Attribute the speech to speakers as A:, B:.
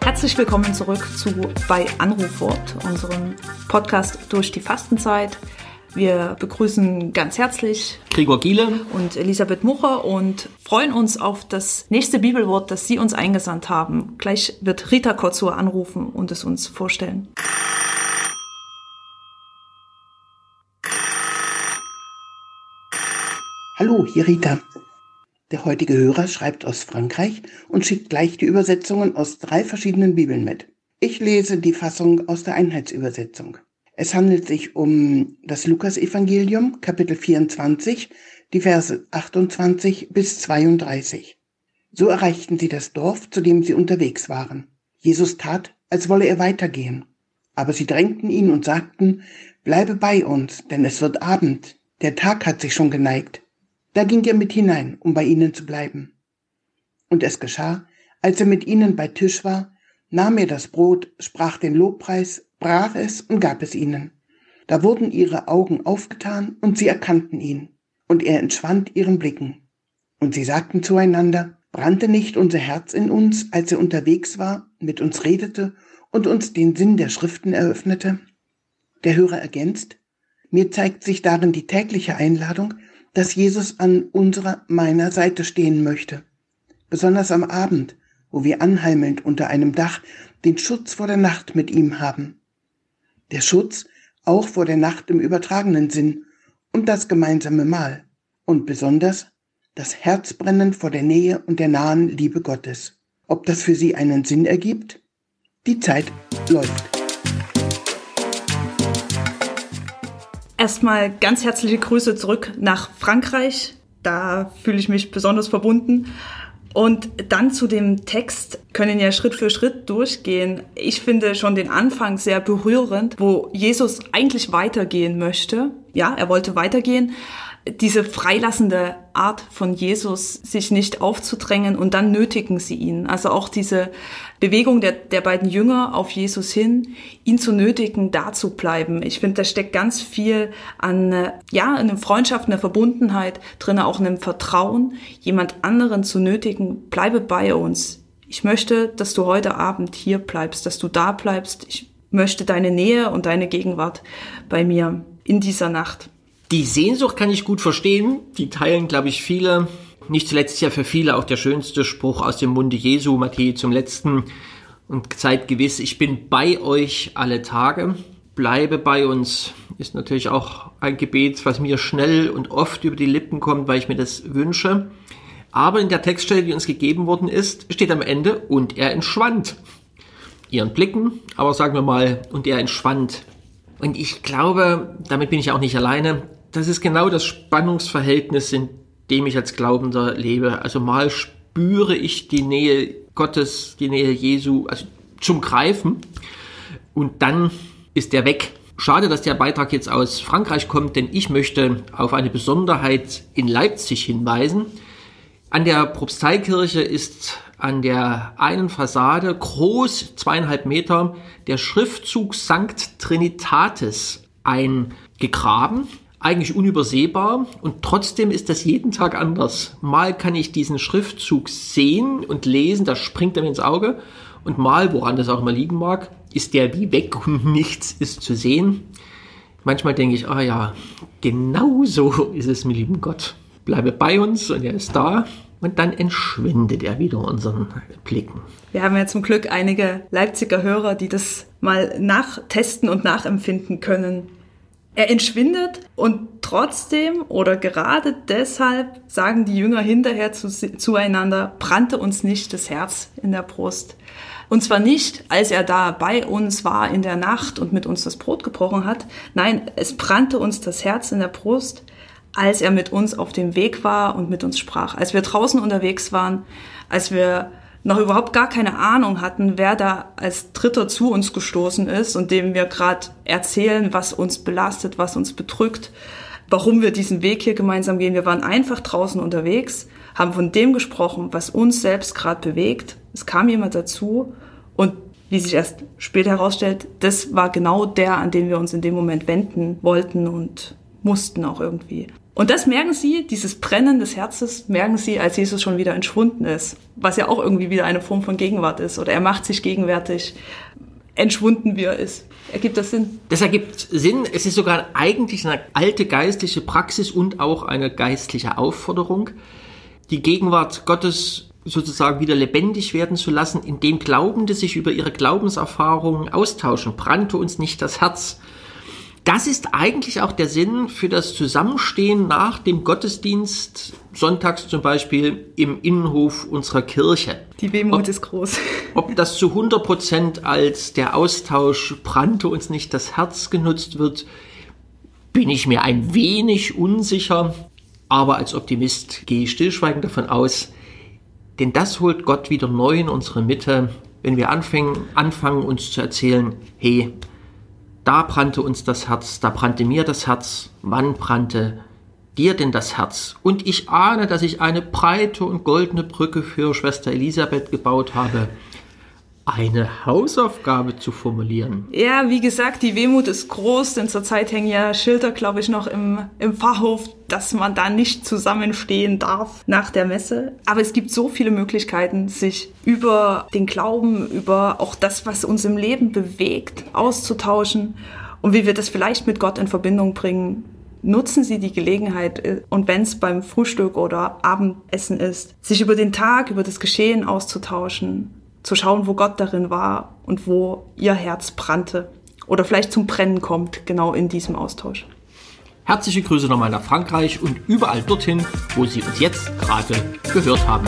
A: Herzlich willkommen zurück zu bei Anrufwort, unserem Podcast durch die Fastenzeit. Wir begrüßen ganz herzlich
B: Gregor Giele
A: und Elisabeth Mucher und freuen uns auf das nächste Bibelwort, das Sie uns eingesandt haben. Gleich wird Rita Kotzur anrufen und es uns vorstellen.
C: Hallo, hier Rita. Der heutige Hörer schreibt aus Frankreich und schickt gleich die Übersetzungen aus drei verschiedenen Bibeln mit. Ich lese die Fassung aus der Einheitsübersetzung. Es handelt sich um das Lukasevangelium, Kapitel 24, die Verse 28 bis 32. So erreichten sie das Dorf, zu dem sie unterwegs waren. Jesus tat, als wolle er weitergehen. Aber sie drängten ihn und sagten, bleibe bei uns, denn es wird Abend, der Tag hat sich schon geneigt. Da ging er mit hinein, um bei ihnen zu bleiben. Und es geschah, als er mit ihnen bei Tisch war, nahm er das Brot, sprach den Lobpreis, brach es und gab es ihnen. Da wurden ihre Augen aufgetan und sie erkannten ihn, und er entschwand ihren Blicken. Und sie sagten zueinander, brannte nicht unser Herz in uns, als er unterwegs war, mit uns redete und uns den Sinn der Schriften eröffnete? Der Hörer ergänzt, mir zeigt sich darin die tägliche Einladung, dass Jesus an unserer, meiner Seite stehen möchte. Besonders am Abend, wo wir anheimelnd unter einem Dach den Schutz vor der Nacht mit ihm haben. Der Schutz auch vor der Nacht im übertragenen Sinn und das gemeinsame Mahl und besonders das Herzbrennen vor der Nähe und der nahen Liebe Gottes. Ob das für Sie einen Sinn ergibt? Die Zeit läuft.
A: Erstmal ganz herzliche Grüße zurück nach Frankreich. Da fühle ich mich besonders verbunden. Und dann zu dem Text können ja Schritt für Schritt durchgehen. Ich finde schon den Anfang sehr berührend, wo Jesus eigentlich weitergehen möchte. Ja, er wollte weitergehen, diese freilassende Art von Jesus, sich nicht aufzudrängen und dann nötigen sie ihn. Also auch diese Bewegung der, der beiden Jünger auf Jesus hin, ihn zu nötigen, da zu bleiben. Ich finde, da steckt ganz viel an, ja, in einer Freundschaft, einer Verbundenheit drin, auch in einem Vertrauen, jemand anderen zu nötigen, bleibe bei uns. Ich möchte, dass du heute Abend hier bleibst, dass du da bleibst. Ich möchte deine Nähe und deine Gegenwart bei mir in dieser Nacht.
B: Die Sehnsucht kann ich gut verstehen. Die teilen, glaube ich, viele. Nicht zuletzt ja für viele auch der schönste Spruch aus dem Munde Jesu, Matthäus zum letzten. Und seid gewiss, ich bin bei euch alle Tage. Bleibe bei uns ist natürlich auch ein Gebet, was mir schnell und oft über die Lippen kommt, weil ich mir das wünsche. Aber in der Textstelle, die uns gegeben worden ist, steht am Ende, und er entschwand. Ihren Blicken, aber sagen wir mal, und er entschwand. Und ich glaube, damit bin ich auch nicht alleine, das ist genau das Spannungsverhältnis, in dem ich als Glaubender lebe. Also mal spüre ich die Nähe Gottes, die Nähe Jesu, also zum Greifen. Und dann ist der weg. Schade, dass der Beitrag jetzt aus Frankreich kommt, denn ich möchte auf eine Besonderheit in Leipzig hinweisen. An der Propsteikirche ist an der einen Fassade groß, zweieinhalb Meter, der Schriftzug Sankt Trinitatis eingegraben eigentlich unübersehbar und trotzdem ist das jeden Tag anders. Mal kann ich diesen Schriftzug sehen und lesen, das springt mir ins Auge und mal, woran das auch immer liegen mag, ist der wie weg und nichts ist zu sehen. Manchmal denke ich, ah ja, genau so ist es, mir lieben Gott. Bleibe bei uns und er ist da und dann entschwindet er wieder unseren Blicken.
A: Wir haben ja zum Glück einige Leipziger Hörer, die das mal nachtesten und nachempfinden können. Er entschwindet und trotzdem oder gerade deshalb sagen die Jünger hinterher zu, zueinander, brannte uns nicht das Herz in der Brust. Und zwar nicht, als er da bei uns war in der Nacht und mit uns das Brot gebrochen hat. Nein, es brannte uns das Herz in der Brust, als er mit uns auf dem Weg war und mit uns sprach. Als wir draußen unterwegs waren, als wir noch überhaupt gar keine Ahnung hatten, wer da als Dritter zu uns gestoßen ist und dem wir gerade erzählen, was uns belastet, was uns bedrückt, warum wir diesen Weg hier gemeinsam gehen. Wir waren einfach draußen unterwegs, haben von dem gesprochen, was uns selbst gerade bewegt. Es kam jemand dazu und wie sich erst später herausstellt, das war genau der, an den wir uns in dem Moment wenden wollten und mussten auch irgendwie. Und das merken sie, dieses Brennen des Herzens, merken sie, als Jesus schon wieder entschwunden ist. Was ja auch irgendwie wieder eine Form von Gegenwart ist. Oder er macht sich gegenwärtig, entschwunden wie er ist. Ergibt das Sinn?
B: Das ergibt Sinn. Es ist sogar eigentlich eine alte geistliche Praxis und auch eine geistliche Aufforderung, die Gegenwart Gottes sozusagen wieder lebendig werden zu lassen, indem Glaubende sich über ihre Glaubenserfahrungen austauschen. Brannte uns nicht das Herz. Das ist eigentlich auch der Sinn für das Zusammenstehen nach dem Gottesdienst, sonntags zum Beispiel im Innenhof unserer Kirche.
A: Die Wehmut ob, ist groß.
B: Ob das zu 100 Prozent als der Austausch brannte uns nicht das Herz genutzt wird, bin ich mir ein wenig unsicher. Aber als Optimist gehe ich stillschweigend davon aus, denn das holt Gott wieder neu in unsere Mitte, wenn wir anfangen, anfangen uns zu erzählen, hey, da brannte uns das Herz, da brannte mir das Herz, wann brannte dir denn das Herz? Und ich ahne, dass ich eine breite und goldene Brücke für Schwester Elisabeth gebaut habe eine Hausaufgabe zu formulieren.
A: Ja, wie gesagt, die Wehmut ist groß, denn zurzeit hängen ja Schilder, glaube ich, noch im, im Pfarrhof, dass man da nicht zusammenstehen darf nach der Messe. Aber es gibt so viele Möglichkeiten, sich über den Glauben, über auch das, was uns im Leben bewegt, auszutauschen und wie wir das vielleicht mit Gott in Verbindung bringen. Nutzen Sie die Gelegenheit äh, und wenn es beim Frühstück oder Abendessen ist, sich über den Tag, über das Geschehen auszutauschen, zu schauen, wo Gott darin war und wo ihr Herz brannte oder vielleicht zum Brennen kommt, genau in diesem Austausch.
B: Herzliche Grüße nochmal nach Frankreich und überall dorthin, wo Sie uns jetzt gerade gehört haben.